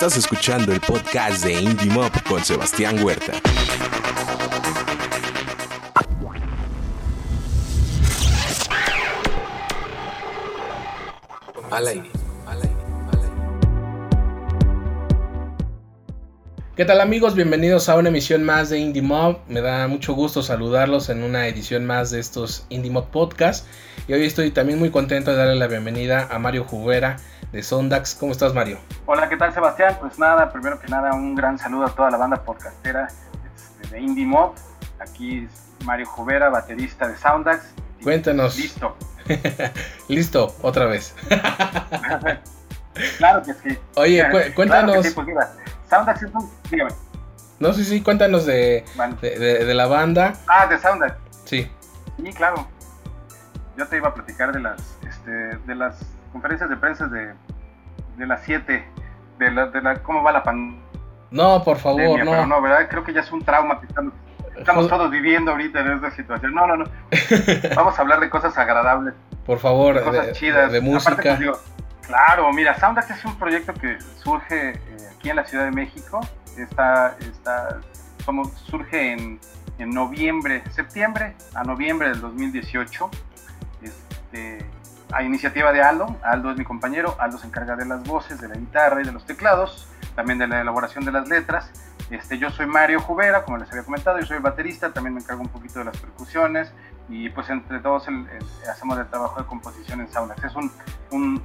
Estás escuchando el podcast de Indie Mob con Sebastián Huerta. ¿Qué tal amigos? Bienvenidos a una emisión más de Indie Mob. Me da mucho gusto saludarlos en una edición más de estos Indie Mob Podcast. Y hoy estoy también muy contento de darle la bienvenida a Mario Jubera de Sondax. ¿Cómo estás Mario? Hola, ¿qué tal Sebastián? Pues nada, primero que nada un gran saludo a toda la banda podcastera este, de Indie Mob. Aquí es Mario Jubera, baterista de Soundax. Cuéntanos. Listo. Listo, otra vez. claro que sí. Oye, cuéntanos. Claro pues un... Dígame. No, sí, sí, cuéntanos de, de, la banda. Ah, de Soundax. Sí. Sí, claro. Yo te iba a platicar de las, este, de las conferencias de prensa de, de las 7, de la, de la, cómo va la pandemia. No, por favor, no. Pero no, ¿verdad? Creo que ya es un trauma que estamos, estamos todos viviendo ahorita en esta situación. No, no, no. Vamos a hablar de cosas agradables. Por favor, de cosas chidas. De música. Pues, claro, mira, Soundax es un proyecto que surge eh, aquí en la Ciudad de México. Está, está, somos, surge en, en noviembre, septiembre a noviembre del 2018. Este, a iniciativa de Aldo. Aldo es mi compañero. Aldo se encarga de las voces, de la guitarra y de los teclados, también de la elaboración de las letras. Este, yo soy Mario Jubera, como les había comentado, yo soy el baterista, también me encargo un poquito de las percusiones y pues entre todos hacemos el trabajo de composición en Saunax. Es un,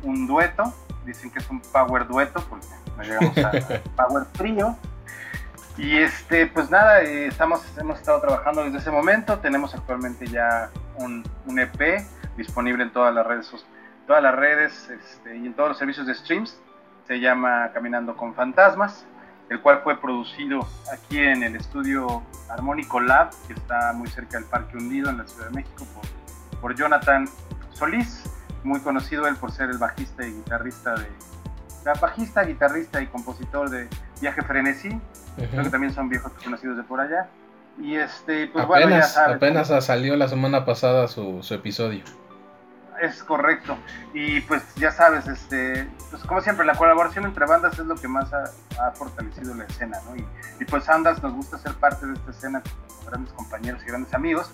un, dueto, dicen que es un power dueto porque no llegamos a, power trío. Y este, pues nada, eh, estamos, hemos estado trabajando desde ese momento, tenemos actualmente ya un, un EP disponible en todas las redes, todas las redes este, y en todos los servicios de streams. Se llama Caminando con Fantasmas, el cual fue producido aquí en el estudio Armónico Lab, que está muy cerca del Parque Hundido en la Ciudad de México, por, por Jonathan Solís, muy conocido él por ser el bajista y guitarrista de, bajista, guitarrista y compositor de Viaje Frenesí, creo que también son viejos conocidos de por allá. Y este, pues apenas, bueno, ya sabes, apenas salió la semana pasada su, su episodio es correcto. Y pues ya sabes, este, pues como siempre, la colaboración entre bandas es lo que más ha, fortalecido la escena, ¿no? Y, pues Andas nos gusta ser parte de esta escena con grandes compañeros y grandes amigos.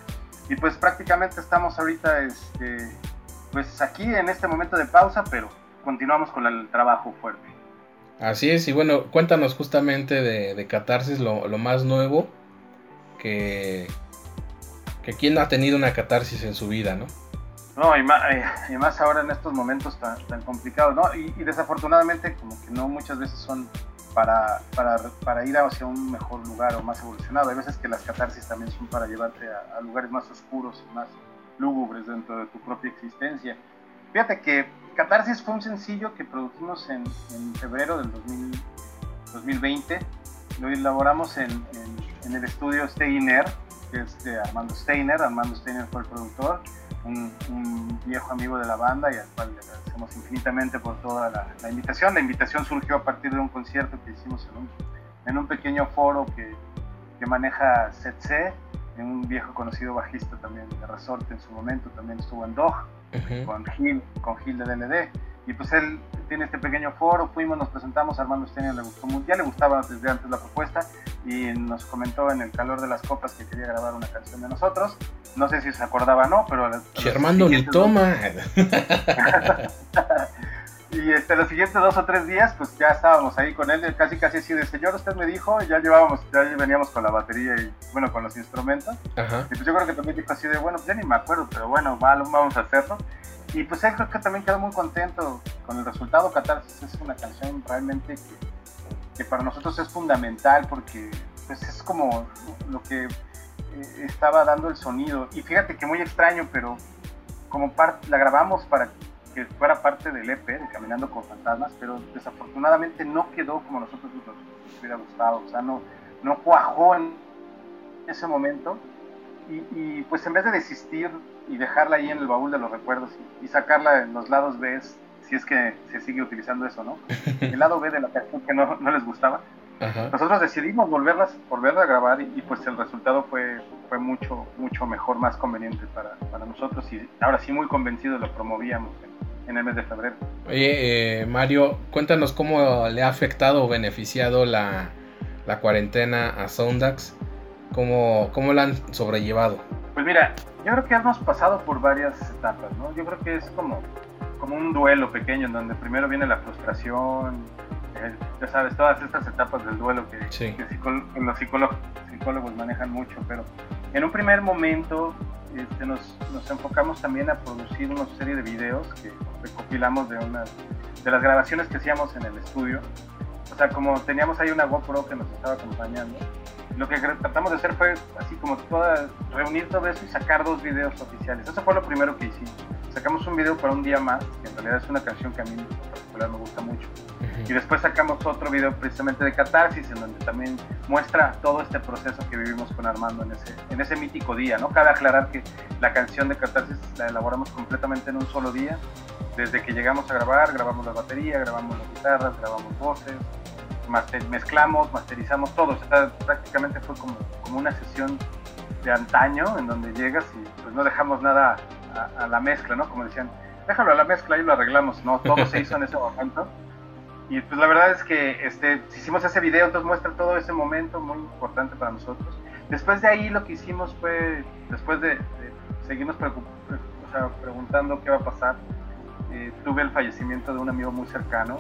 Y pues prácticamente estamos ahorita, este, pues aquí en este momento de pausa, pero continuamos con el trabajo fuerte. Así es, y bueno, cuéntanos justamente de, de Catarsis, lo, lo, más nuevo, que, que quién ha tenido una catarsis en su vida, ¿no? No, y más, eh, y más, ahora en estos momentos tan, complicados, ¿no? Y, desafortunadamente como que no muchas veces son para, para, para, ir hacia un mejor lugar o más evolucionado. Hay veces que las catarsis también son para llevarte a, lugares más oscuros, más lúgubres dentro de tu propia existencia. Fíjate que Catarsis fue un sencillo que produjimos en, febrero del 2020. Lo elaboramos en, en, en el estudio Steiner, que es de Armando Steiner. Armando Steiner fue el productor un, viejo amigo de la banda y al cual le agradecemos infinitamente por toda la, invitación. La invitación surgió a partir de un concierto que hicimos en un, en un pequeño foro que, que maneja Setse, un viejo conocido bajista también de Resorte en su momento, también estuvo en Dog, con, Gil, con Gil de DLD. Y pues él tiene este pequeño foro, fuimos, nos presentamos, Armando Stenio le gustó ya le gustaba desde antes la propuesta y nos comentó en el calor de las copas que quería grabar una canción de nosotros. No sé si se acordaba o no, pero... Si Armando ni toma. y este, los siguientes dos o tres días, pues ya estábamos ahí con él, casi casi así de, señor, usted me dijo, ya llevábamos, ya veníamos con la batería y, bueno, con los instrumentos. Y pues yo creo que también dijo así de, bueno, pues ya ni me acuerdo, pero bueno, vamos a hacerlo. Y pues él creo que también quedó muy contento con el resultado. Catarsis es una canción realmente que, que para nosotros es fundamental porque pues es como lo que eh, estaba dando el sonido. Y fíjate que muy extraño, pero como la grabamos para que fuera parte del EP de Caminando con Fantasmas, pero desafortunadamente no quedó como nosotros nos hubiera gustado. O sea, no, no cuajó en ese momento. Y, y pues en vez de desistir y dejarla ahí en el baúl de los recuerdos y, sacarla en los lados B, si es que se sigue utilizando eso, ¿no? El lado B de la canción que no, no les gustaba. Nosotros decidimos volverlas, volverla a grabar y, pues el resultado fue, fue mucho, mucho mejor, más conveniente para, para, nosotros y ahora sí muy convencidos lo promovíamos en, en el mes de febrero. Oye, eh, Mario, cuéntanos cómo le ha afectado o beneficiado la, la cuarentena a Soundax, cómo, cómo la han sobrellevado. Pues mira, yo creo que hemos pasado por varias etapas, ¿no? Yo creo que es como, como un duelo pequeño en donde primero viene la frustración, eh, ya sabes, todas estas etapas del duelo que, los psicólogos, manejan mucho, pero en un primer momento este, nos, nos, enfocamos también a producir una serie de videos que recopilamos de, una, de las grabaciones que hacíamos en el estudio. O sea, como teníamos ahí una GoPro que nos estaba acompañando, lo que tratamos de hacer fue así como toda, reunir todo eso y sacar dos videos oficiales. Eso fue lo primero que hicimos. Sacamos un video para un día más, que en realidad es una canción que a mí en particular me gusta mucho. Y después sacamos otro video precisamente de Catarsis, en donde también muestra todo este proceso que vivimos con Armando en ese, en ese mítico día. ¿no? Cabe aclarar que la canción de Catarsis la elaboramos completamente en un solo día. Desde que llegamos a grabar, grabamos la batería, grabamos las guitarras, grabamos voces, mezclamos, masterizamos todo. prácticamente fue como, como una sesión de antaño en donde llegas y pues no dejamos nada a, la mezcla, ¿no? Como decían, déjalo a la mezcla y lo arreglamos. No, todo se hizo en ese momento. Y pues la verdad es que este, hicimos ese video, entonces muestra todo ese momento muy importante para nosotros. Después de ahí lo que hicimos fue, después de, seguirnos preguntando qué va a pasar, eh, tuve el fallecimiento de un amigo muy cercano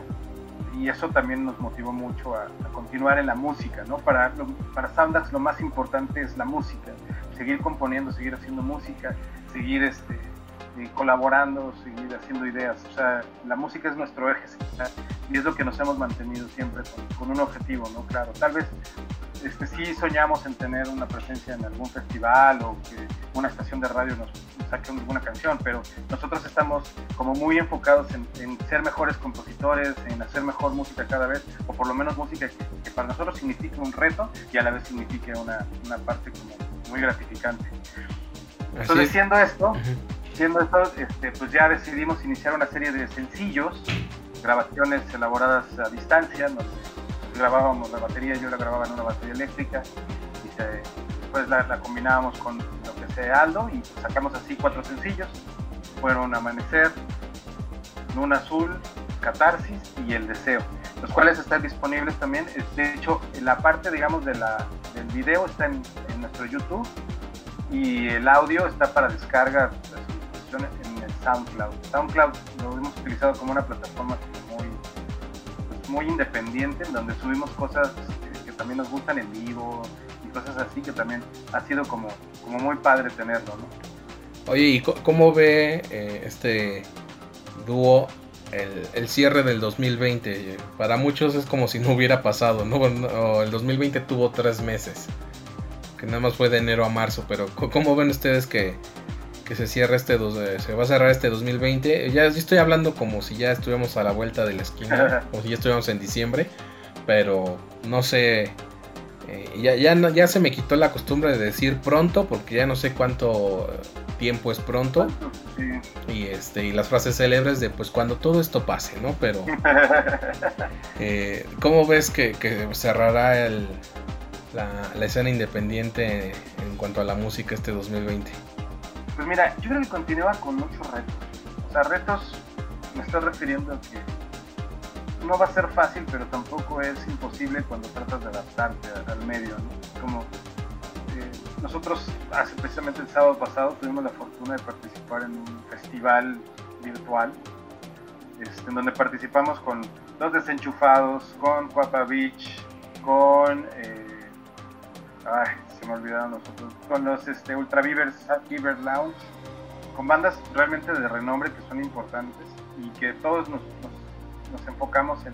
y eso también nos motivó mucho a, continuar en la música, ¿no? Para, para Soundax lo más importante es la música, seguir componiendo, seguir haciendo música, seguir este, eh, colaborando, seguir haciendo ideas. O sea, la música es nuestro eje y es lo que nos hemos mantenido siempre con, un objetivo, ¿no? Claro, tal vez este, sí soñamos en tener una presencia en algún festival o que una estación de radio nos, saque alguna canción, pero nosotros estamos como muy enfocados en, ser mejores compositores, en hacer mejor música cada vez, o por lo menos música que, para nosotros signifique un reto y a la vez signifique una, una parte como muy gratificante. Entonces, siendo esto, siendo esto este, pues ya decidimos iniciar una serie de sencillos, grabaciones elaboradas a distancia, donde grabábamos la batería, yo la grababa en una batería eléctrica y después la, combinábamos con Aldo y sacamos así cuatro sencillos. Fueron Amanecer, Luna Azul, Catarsis y El Deseo, los cuales están disponibles también. De hecho, la parte, digamos, de la, del video está en, nuestro YouTube y el audio está para descarga en el SoundCloud. SoundCloud lo hemos utilizado como una plataforma muy independiente, en donde subimos cosas que, también nos gustan en vivo y cosas así que también ha sido como, como muy padre tenerlo, ¿no? Oye, ¿y cómo ve eh, este dúo el, el, cierre del 2020? Para muchos es como si no hubiera pasado, ¿no? El 2020 tuvo tres meses, que nada más fue de enero a marzo, pero ¿cómo ven ustedes que que se cierra este eh, se va a cerrar este 2020. Ya estoy hablando como si ya estuviéramos a la vuelta de la esquina, o si ya estuviéramos en diciembre, pero no sé. Eh, ya, ya, ya se me quitó la costumbre de decir pronto, porque ya no sé cuánto tiempo es pronto. Y este, y las frases célebres de pues cuando todo esto pase, ¿no? Pero eh, ¿cómo ves que, cerrará el, la, la escena independiente en cuanto a la música este 2020? Pues mira, yo creo que continúa con muchos retos. O sea, retos me estoy refiriendo a que no va a ser fácil, pero tampoco es imposible cuando tratas de adaptarte al medio, ¿no? Como eh, nosotros hace precisamente el sábado pasado tuvimos la fortuna de participar en un festival virtual, este, en donde participamos con Los Desenchufados, con Cuapa Beach, con... Eh, ay, se me olvidaron nosotros, con los este, Ultra Beavers, Lounge, con bandas realmente de renombre que son importantes y que todos nos, enfocamos en,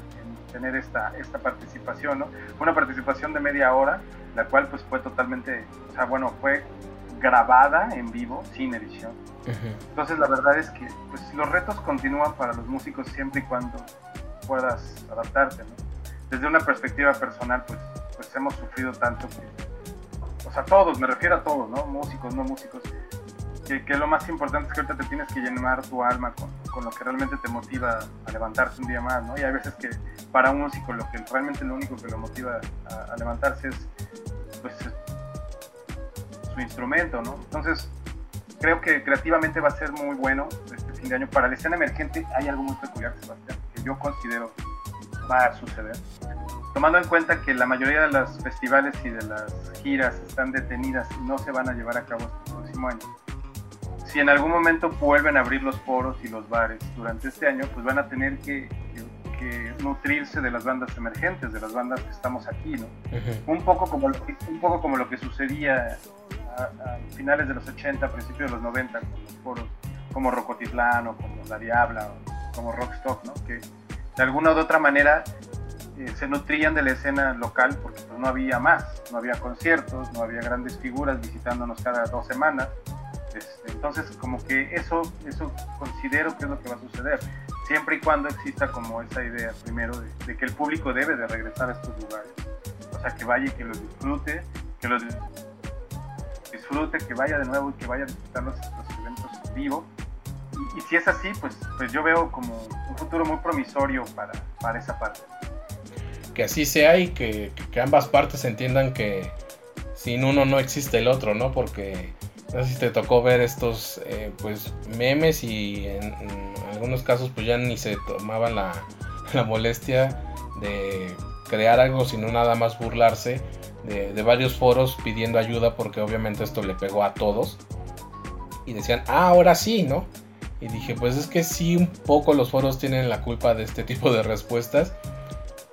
tener esta, esta participación, ¿no? Una participación de media hora, la cual pues fue totalmente, o sea, bueno, fue grabada en vivo, sin edición. Entonces la verdad es que pues, los retos continúan para los músicos siempre y cuando puedas adaptarte, ¿no? Desde una perspectiva personal, pues, pues hemos sufrido tanto que o sea, todos, me refiero a todos, ¿no? Músicos, no músicos, que, lo más importante es que ahorita te tienes que llenar tu alma con, con, lo que realmente te motiva a levantarte un día más, ¿no? Y hay veces que para un músico lo que realmente lo único que lo motiva a, levantarse es, pues, su instrumento, ¿no? Entonces, creo que creativamente va a ser muy bueno este fin de año. Para la escena emergente hay algo muy peculiar, Sebastián, que yo considero va a suceder. Tomando en cuenta que la mayoría de los festivales y de las giras están detenidas y no se van a llevar a cabo este próximo año. Si en algún momento vuelven a abrir los foros y los bares durante este año, pues van a tener que, nutrirse de las bandas emergentes, de las bandas que estamos aquí, ¿no? un, poco como, un poco como lo que sucedía a, finales de los 80, principios de los 90, con los foros como Rocotitlán o como La Diabla o como Rockstock, ¿no? que de alguna u otra manera eh, se nutrían de la escena local porque pues, no había más, no había conciertos, no había grandes figuras visitándonos cada dos semanas. Este, entonces, como que eso, eso considero que es lo que va a suceder, siempre y cuando exista como esa idea primero de, que el público debe de regresar a estos lugares. O sea, que vaya y que los disfrute, que los disfrute, que vaya de nuevo y que vaya a disfrutar los, eventos en vivo. Y, si es así, pues, pues yo veo como un futuro muy promisorio para, para esa parte. Que así sea y que, que, ambas partes entiendan que sin uno no existe el otro, ¿no? Porque no si te tocó ver estos eh, pues memes y en, algunos casos pues ya ni se tomaban la, la molestia de crear algo sino nada más burlarse de, varios foros pidiendo ayuda porque obviamente esto le pegó a todos. Y decían, ah, ahora sí, ¿no? Y dije, pues es que sí, un poco los foros tienen la culpa de este tipo de respuestas.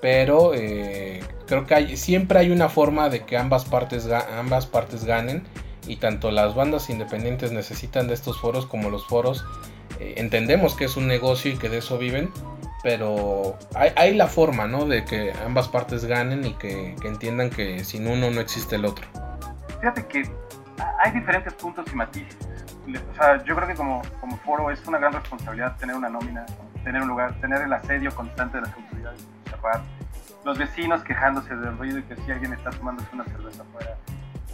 Pero eh, creo que siempre hay una forma de que ambas partes, ambas partes ganen. Y tanto las bandas independientes necesitan de estos foros como los foros eh, entendemos que es un negocio y que de eso viven pero hay, la forma, ¿no? De que ambas partes ganen y que, entiendan que sin uno no existe el otro. Fíjate que hay diferentes puntos y matices. O sea, yo creo que como, como foro es una gran responsabilidad tener una nómina, tener un lugar, tener el asedio constante de las autoridades, cerrar, los vecinos quejándose del ruido y que si alguien está tomándose una cerveza afuera,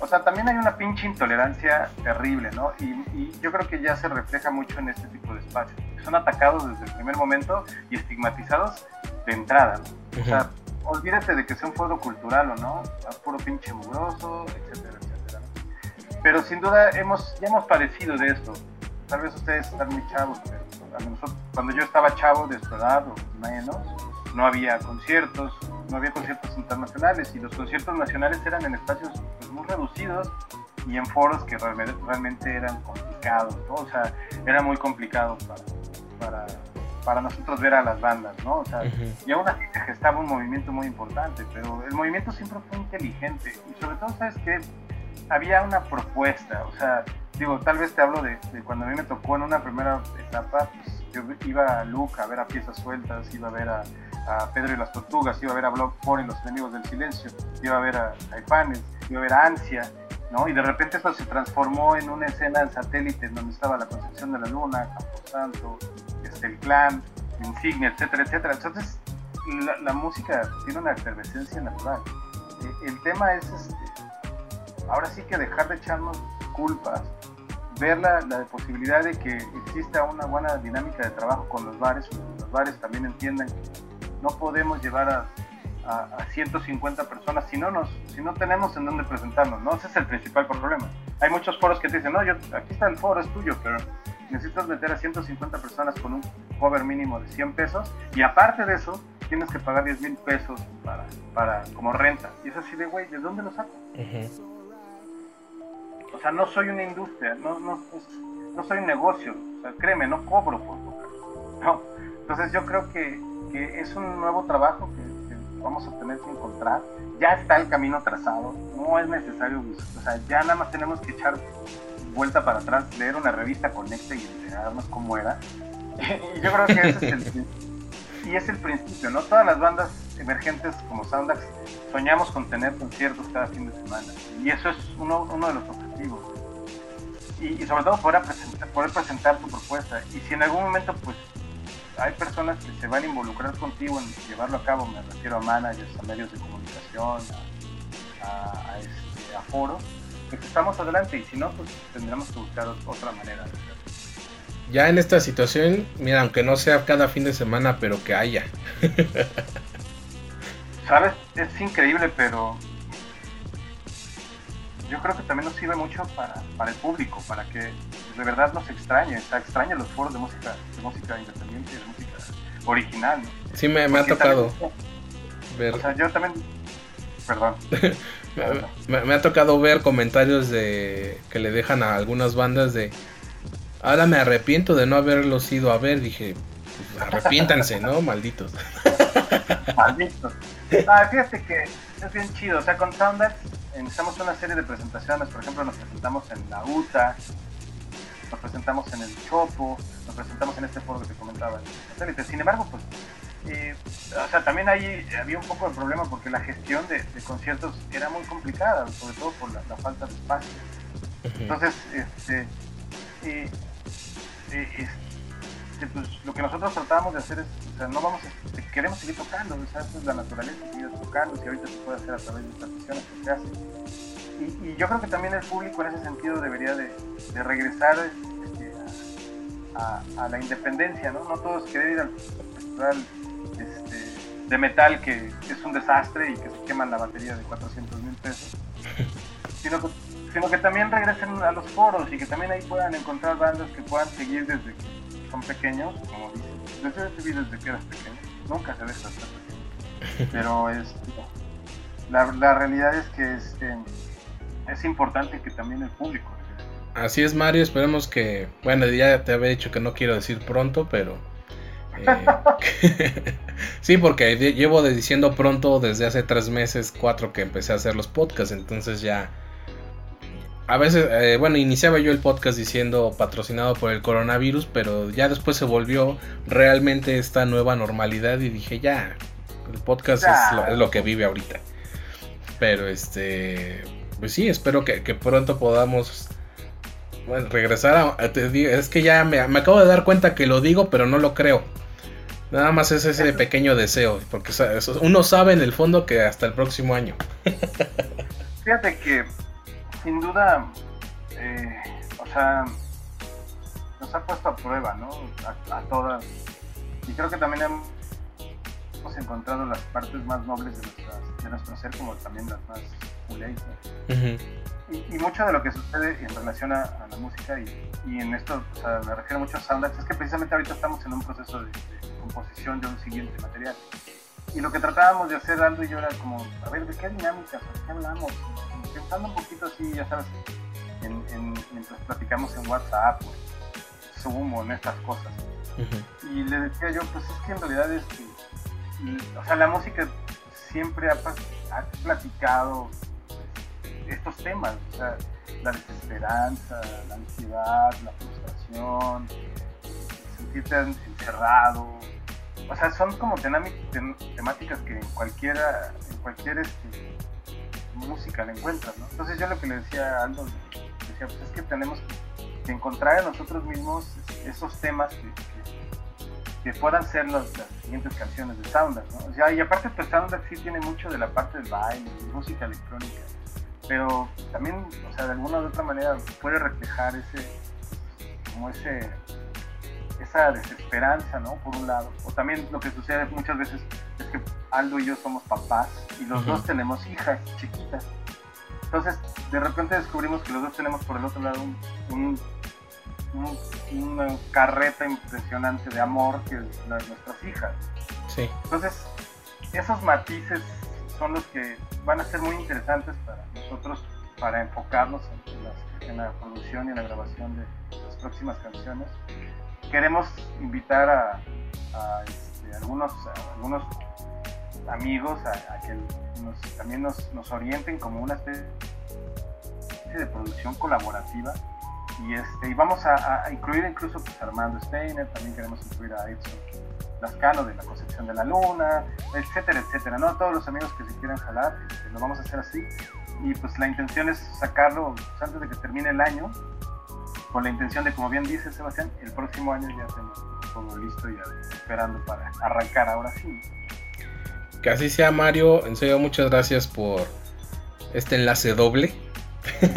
o sea, también hay una pinche intolerancia terrible, ¿no? Y, yo creo que ya se refleja mucho en este tipo de espacios. Son atacados desde el primer momento y estigmatizados de entrada, ¿no? O sea, olvídate de que sea un foro cultural o no, puro pinche mugroso, etcétera, etcétera. Pero sin duda hemos, ya hemos padecido de esto. Tal vez ustedes están muy chavos, pero cuando yo estaba chavo de su edad o menos, no había conciertos, no había conciertos internacionales y los conciertos nacionales eran en espacios muy reducidos y en foros que realmente, eran complicados, ¿no? O sea, era muy complicado para, para, nosotros ver a las bandas, ¿no? O sea, y aún así se gestaba un movimiento muy importante, pero el movimiento siempre fue inteligente y sobre todo, ¿sabes qué? Había una propuesta, o sea, digo, tal vez te hablo de, cuando a mí me tocó en una primera etapa, pues yo iba a Luca a ver a piezas sueltas, iba a ver a a Pedro y las Tortugas, iba a ver a Block y los Enemigos del Silencio, iba a ver a Caifanes, iba a ver a Ansia, ¿no? Y de repente eso se transformó en una escena en satélite donde estaba la Concepción de la Luna, Camposanto, este, el Clan, Insignia, etcétera, etcétera. Entonces, la, música tiene una efervescencia natural. E, el tema es, este, ahora sí que dejar de echarnos culpas, ver la, la, posibilidad de que exista una buena dinámica de trabajo con los bares, los bares también entiendan no podemos llevar a, 150 personas si no, nos, si no tenemos en dónde presentarnos, ¿no? Ese es el principal problema. Hay muchos foros que te dicen, no, yo, aquí está el foro, es tuyo, pero necesitas meter a 150 personas con un cover mínimo de 100 pesos y aparte de eso tienes que pagar 10 mil pesos para, para, como renta. Y es así de, güey, ¿de dónde lo saco? O sea, no soy una industria, no, no, no soy un negocio. O sea, créeme, no cobro por tocar. No. Entonces yo creo que que es un nuevo trabajo que, vamos a tener que encontrar. Ya está el camino trazado, no es necesario, o sea, ya nada más tenemos que echar vuelta para atrás, leer una revista Conecta y enterarnos cómo era. y yo creo que ese es el, y es el principio, ¿no? Todas las bandas emergentes como Soundax soñamos con tener conciertos cada fin de semana y eso es uno, uno de los objetivos. Y, sobre todo poder presentar, poder presentar tu propuesta y si en algún momento pues hay personas que se van a involucrar contigo en llevarlo a cabo, me refiero a managers, a medios de comunicación, a, a, este, a foros, pues estamos adelante y si no, pues tendremos que buscar otra manera de hacerlo. Ya en esta situación, mira, aunque no sea cada fin de semana, pero que haya. Sabes, es increíble, pero yo creo que también nos sirve mucho para, para el público, para que de verdad nos extrañe, extrañe los foros de música, de música independiente, de música original. Sí, me, ha tocado ver. O sea, yo también. Perdón. me, ha tocado ver comentarios de que le dejan a algunas bandas de. Ahora me arrepiento de no haberlos ido a ver. Dije, arrepiéntanse, ¿no? Malditos. Malditos. Ah, fíjate que es bien chido. O sea, con Sounders iniciamos una serie de presentaciones. Por ejemplo, nos presentamos en la UTA, nos presentamos en el Chopo, nos presentamos en este foro que te comentaba, en Sin embargo, pues, eh, o sea, también ahí había un poco de problema porque la gestión de, conciertos era muy complicada, sobre todo por la, falta de espacio. Entonces, este, eh, eh, este, pues, lo que nosotros tratábamos de hacer es, o sea, no vamos a, queremos seguir tocando, o sea, esa es la naturaleza, seguir tocando, y ahorita se puede hacer a través de estas sesiones que se hacen y, yo creo que también el público en ese sentido debería de, regresar este, a, la independencia, ¿no? No todos quieren ir al festival este, de metal que, es un desastre y que se queman la batería de 400 mil pesos, sino que, sino que también regresen a los foros y que también ahí puedan encontrar bandas que puedan seguir desde que son pequeños, como dicen, desde, desde que eras pequeño, nunca se deja estar pequeño, pero es, la, la realidad es que este, es importante que también el público. Así es, Mario. Esperemos que. Bueno, ya te había dicho que no quiero decir pronto, pero. Eh, sí, porque llevo diciendo pronto desde hace tres meses, cuatro que empecé a hacer los podcasts. Entonces ya. A veces, eh, bueno, iniciaba yo el podcast diciendo patrocinado por el coronavirus, pero ya después se volvió realmente esta nueva normalidad y dije ya, el podcast es lo que vive ahorita. Pero este, pues sí, espero que, pronto podamos bueno, regresar a... es que ya me, acabo de dar cuenta que lo digo, pero no lo creo. Nada más es ese pequeño deseo, porque uno sabe en el fondo que hasta el próximo año. Fíjate que, sin duda, eh, o sea, nos ha puesto a prueba, ¿no? A, todas. Y creo que también hemos encontrado las partes más nobles de, de nuestro ser, como también las más y, mucho de lo que sucede en relación a, la música y, en esto o sea, me refiero mucho a Soundlax es que precisamente ahorita estamos en un proceso de, composición de un siguiente material. Y lo que tratábamos de hacer Aldo y yo era como, a ver, ¿de qué dinámicas? ¿De qué hablamos? Pensando un poquito así, ya sabes, en, mientras platicamos en WhatsApp o en Zoom o en estas cosas. Y le decía yo, pues es que en realidad es que, o sea, la música siempre ha, ha platicado estos temas, o sea, la desesperanza, la ansiedad, la frustración, sentirte encerrado. O sea, son como temáticas que en cualquiera, en cualquier este, música le encuentras, ¿no? Entonces yo lo que le decía a Aldo, decía, pues es que tenemos que encontrar en nosotros mismos esos temas que, puedan ser las siguientes canciones de Soundtrack, ¿no? O sea, y aparte pues Soundtrack sí tiene mucho de la parte del baile, de música electrónica pero también, o sea, de alguna u otra manera puede reflejar ese, como ese, esa desesperanza, ¿no? Por un lado. O también lo que sucede muchas veces es que Aldo y yo somos papás y los dos tenemos hijas chiquitas. Entonces, de repente descubrimos que los dos tenemos por el otro lado un, una carreta impresionante de amor que es la de nuestras hijas. Sí. Entonces, esos matices son los que van a ser muy interesantes para nosotros para enfocarnos en, la producción y en la grabación de las próximas canciones. Queremos invitar a, este, algunos, algunos amigos a, que también nos, orienten como una especie de producción colaborativa y, este, y vamos a, incluir incluso pues, a Armando Steiner, también queremos incluir a Edson Lascano de la concepción de la luna, etcétera, etcétera, ¿no? Todos los amigos que se quieran jalar, este, lo vamos a hacer así. Y pues la intención es sacarlo pues, antes de que termine el año, con la intención de, como bien dice Sebastián, el próximo año ya tenemos todo listo y esperando para arrancar ahora sí. Que así sea Mario, en serio muchas gracias por este enlace doble.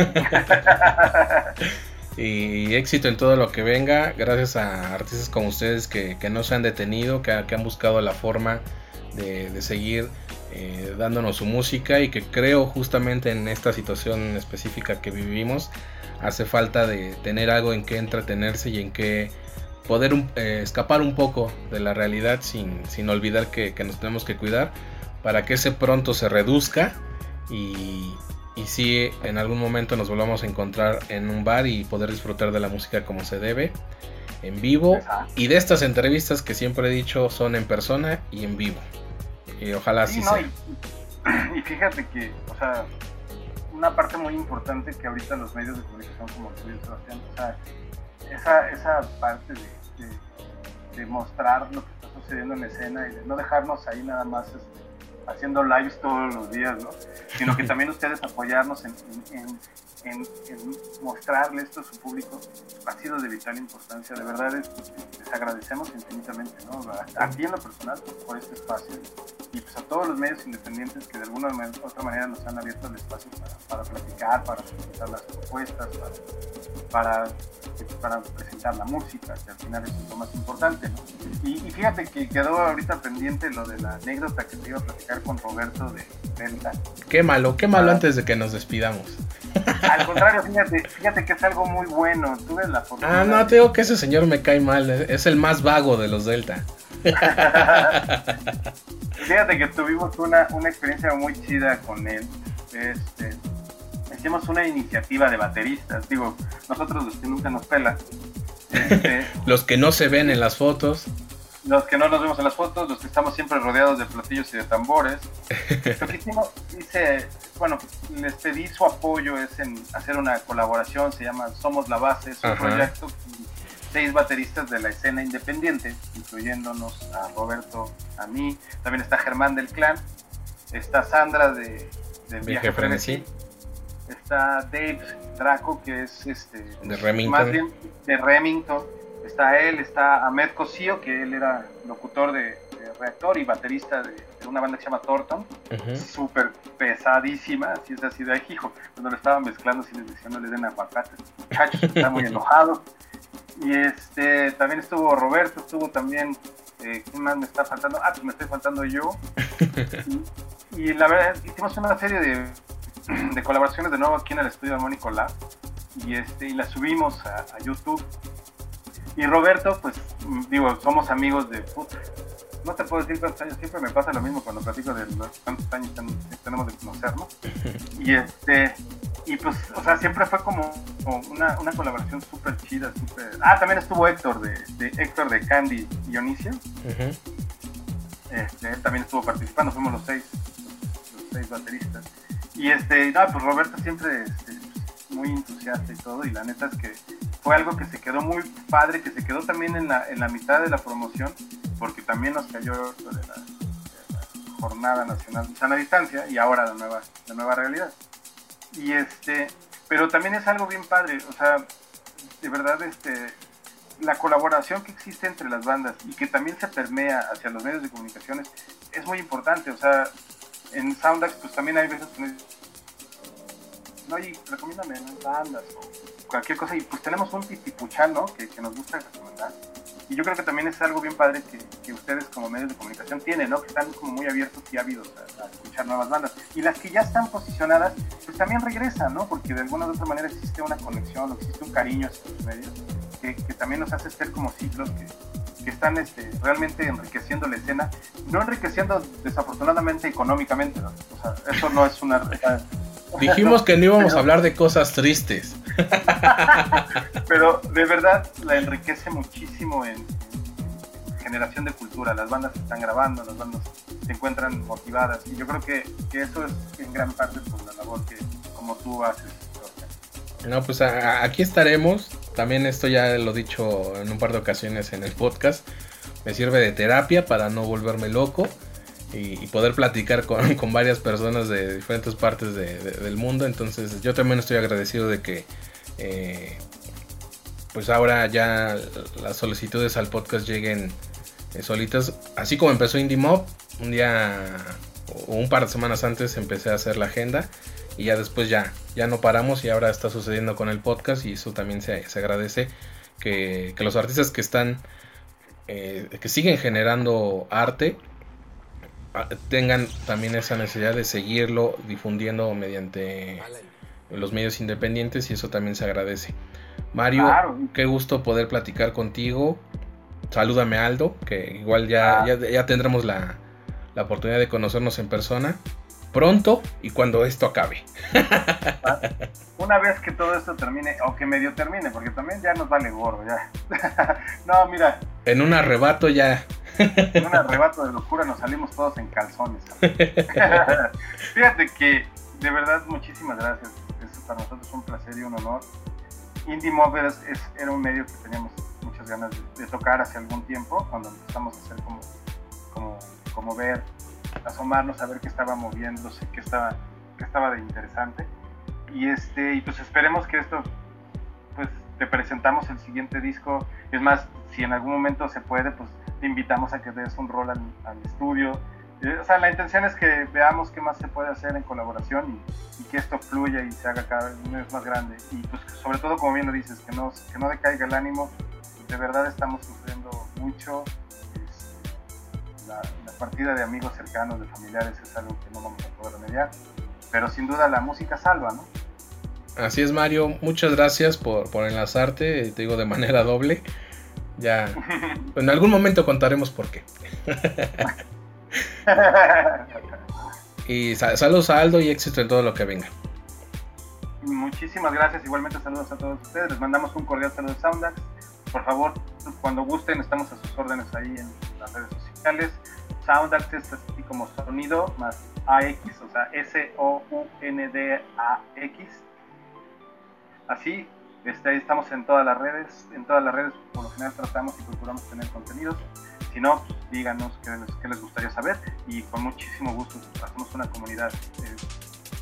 y éxito en todo lo que venga. Gracias a artistas como ustedes que, no se han detenido, que, han buscado la forma de, seguir eh, dándonos su música y que creo justamente en esta situación específica que vivimos hace falta de tener algo en que entretenerse y en que poder eh, escapar un poco de la realidad sin, sin olvidar que, que, nos tenemos que cuidar para que ese pronto se reduzca y, y si en algún momento nos volvamos a encontrar en un bar y poder disfrutar de la música como se debe, en vivo, y de estas entrevistas que siempre he dicho son en persona y en vivo. Y ojalá así sea. Y, fíjate que, o sea, una parte muy importante que ahorita los medios de comunicación como el tuyo, Sebastián, o sea, esa, esa parte de, de, mostrar lo que está sucediendo en escena y de no dejarnos ahí nada más este, haciendo lives todos los días, ¿no? Sino que también ustedes apoyarnos en, en, en, mostrarle esto a su público ha sido de vital importancia. De verdad, les agradecemos infinitamente, ¿no? A, ti en lo personal por, este espacio y pues a todos los medios independientes que de alguna otra manera nos han abierto el espacio para, platicar, para presentar las propuestas, para, para, presentar la música, que al final es lo más importante, ¿no? Y, fíjate que quedó ahorita pendiente lo de la anécdota que te iba a platicar con Roberto de Delta. Qué malo, qué malo ah. antes de que nos despidamos. Al contrario, fíjate, fíjate que es algo muy bueno. Tuve la Ah, no, te digo que ese señor me cae mal. Es el más vago de los Delta. fíjate que tuvimos una, una experiencia muy chida con él. Este, hicimos una iniciativa de bateristas. Digo, nosotros los que nunca nos pelan. Este, los que no se ven en las fotos los que no nos vemos en las fotos, los que estamos siempre rodeados de platillos y de tambores. Lo que hicimos, hice, bueno, les pedí su apoyo, es en hacer una colaboración, se llama Somos la Base, es un proyecto seis bateristas de la escena independiente, incluyéndonos a Roberto, a mí, también está Germán del Clan, está Sandra de, de Viaje Frenesí, está Dave Draco, que es este, de Remington. Más bien de Remington está él, está Ahmed Cosío, que él era locutor de, reactor y baterista de, una banda que se llama Thornton, súper pesadísima, así es así de hijo, cuando lo estaban mezclando, si les decía no le den aguacates, muchachos, está muy enojado. Y este, también estuvo Roberto, estuvo también, eh, ¿quién más me está faltando? Ah, pues me estoy faltando yo. y, la verdad, hicimos una serie de, de, colaboraciones de nuevo aquí en el estudio de Mónico Lab y, este, y la subimos a, a YouTube y Roberto, pues digo, somos amigos de puta. No te puedo decir cuántos años, siempre me pasa lo mismo cuando platico de los cuántos años tenemos de conocernos. Y este, y pues, o sea, siempre fue como, una, una, colaboración súper chida, súper... Ah, también estuvo Héctor, de, de Héctor de Candy Dionisio. este, él también estuvo participando, fuimos los seis, los, seis bateristas. Y este, no, pues Roberto siempre este, muy entusiasta y todo, y la neta es que fue algo que se quedó muy padre, que se quedó también en la, en la mitad de la promoción, porque también nos cayó de la, Jornada Nacional de Sana Distancia y ahora la nueva, la nueva realidad. Y este, pero también es algo bien padre, o sea, de verdad, este, la colaboración que existe entre las bandas y que también se permea hacia los medios de comunicaciones es muy importante, o sea, en Soundax pues también hay veces que no, oye, recomiéndame bandas cualquier cosa. Y pues tenemos un titipuchal, ¿no? Que, que, nos gusta recomendar. Y yo creo que también es algo bien padre que, ustedes como medios de comunicación tienen, ¿no? Que están como muy abiertos y ávidos a, escuchar nuevas bandas. Y las que ya están posicionadas, pues también regresan, ¿no? Porque de alguna u otra manera existe una conexión, o existe un cariño hacia los medios, que, también nos hace ser como ciclos que, que están este, realmente enriqueciendo la escena, no enriqueciendo desafortunadamente económicamente, o sea, eso no es una... Dijimos que no íbamos a hablar de cosas tristes. Pero de verdad la enriquece muchísimo en, generación de cultura. Las bandas están grabando, las bandas se encuentran motivadas y yo creo que, eso es en gran parte por la labor que como tú haces. No, pues aquí estaremos. También esto ya lo he dicho en un par de ocasiones en el podcast. Me sirve de terapia para no volverme loco y, poder platicar con, varias personas de diferentes partes del mundo. Entonces yo también estoy agradecido de que eh, pues ahora ya las solicitudes al podcast lleguen eh, solitas. Así como empezó Indie Mob, un día o un par de semanas antes empecé a hacer la agenda y ya después ya, ya no paramos y ahora está sucediendo con el podcast y eso también se, agradece que, los artistas que están, eh, que siguen generando arte, tengan también esa necesidad de seguirlo difundiendo mediante los medios independientes y eso también se agradece. Mario, qué gusto poder platicar contigo. Salúdame Aldo, que igual ya, ah. ya, tendremos la, la, oportunidad de conocernos en persona pronto y cuando esto acabe. Una vez que todo esto termine, o que medio termine, porque también ya nos vale gorro, ya. no, mira. En un arrebato ya. En un arrebato de locura nos salimos todos en calzones. Fíjate que, de verdad, muchísimas gracias. Es para nosotros un placer y un honor. Indie Movers era un medio que teníamos muchas ganas de, tocar hace algún tiempo, cuando empezamos a hacer como, como, como ver asomarnos a ver qué estaba moviéndose, qué estaba, qué estaba de interesante. Y, este, y pues esperemos que esto, pues te presentamos el siguiente disco. Es más, si en algún momento se puede, pues te invitamos a que des un rol al, estudio. Eh, o sea, la intención es que veamos qué más se puede hacer en colaboración y, que esto fluya y se haga cada vez más grande. Y pues sobre todo, como bien lo dices, que no, que no decaiga el ánimo. De verdad estamos sufriendo mucho la, partida de amigos cercanos, de familiares, es algo que no vamos a poder remediar. Pero sin duda la música salva, ¿no? Así es, Mario. Muchas gracias por, por enlazarte, te digo de manera doble. Ya, en algún momento contaremos por qué. y saludos a Aldo y éxito en todo lo que venga. Muchísimas gracias, igualmente saludos a todos ustedes. Les mandamos un cordial saludo de Soundax. Por favor, cuando gusten, estamos a sus órdenes ahí en las redes sociales Sound Access así como sonido más AX, o sea, S-O-U-N-D-A-X. Así, este, estamos en todas las redes, en todas las redes por lo general tratamos y procuramos tener contenidos. Si no, pues, díganos qué les, qué les, gustaría saber y con muchísimo gusto hacemos una comunidad eh,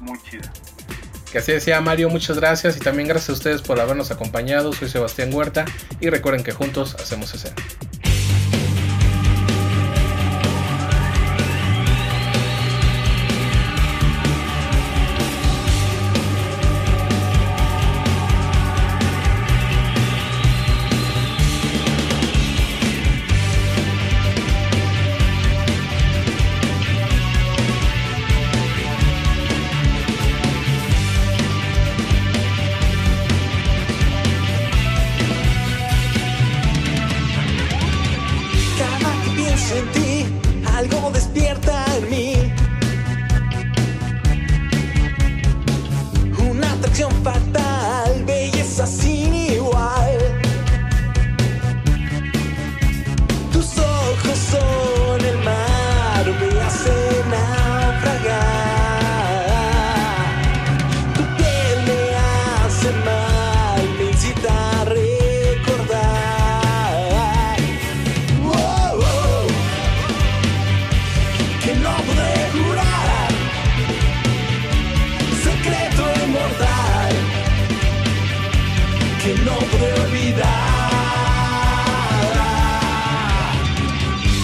muy chida. Que así decía Mario, muchas gracias y también gracias a ustedes por habernos acompañado. Soy Sebastián Huerta y recuerden que juntos hacemos escena. que no podré olvidar.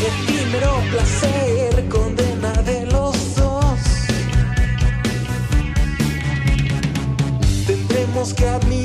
Efímero placer, condena de los dos. Tendremos que admitir.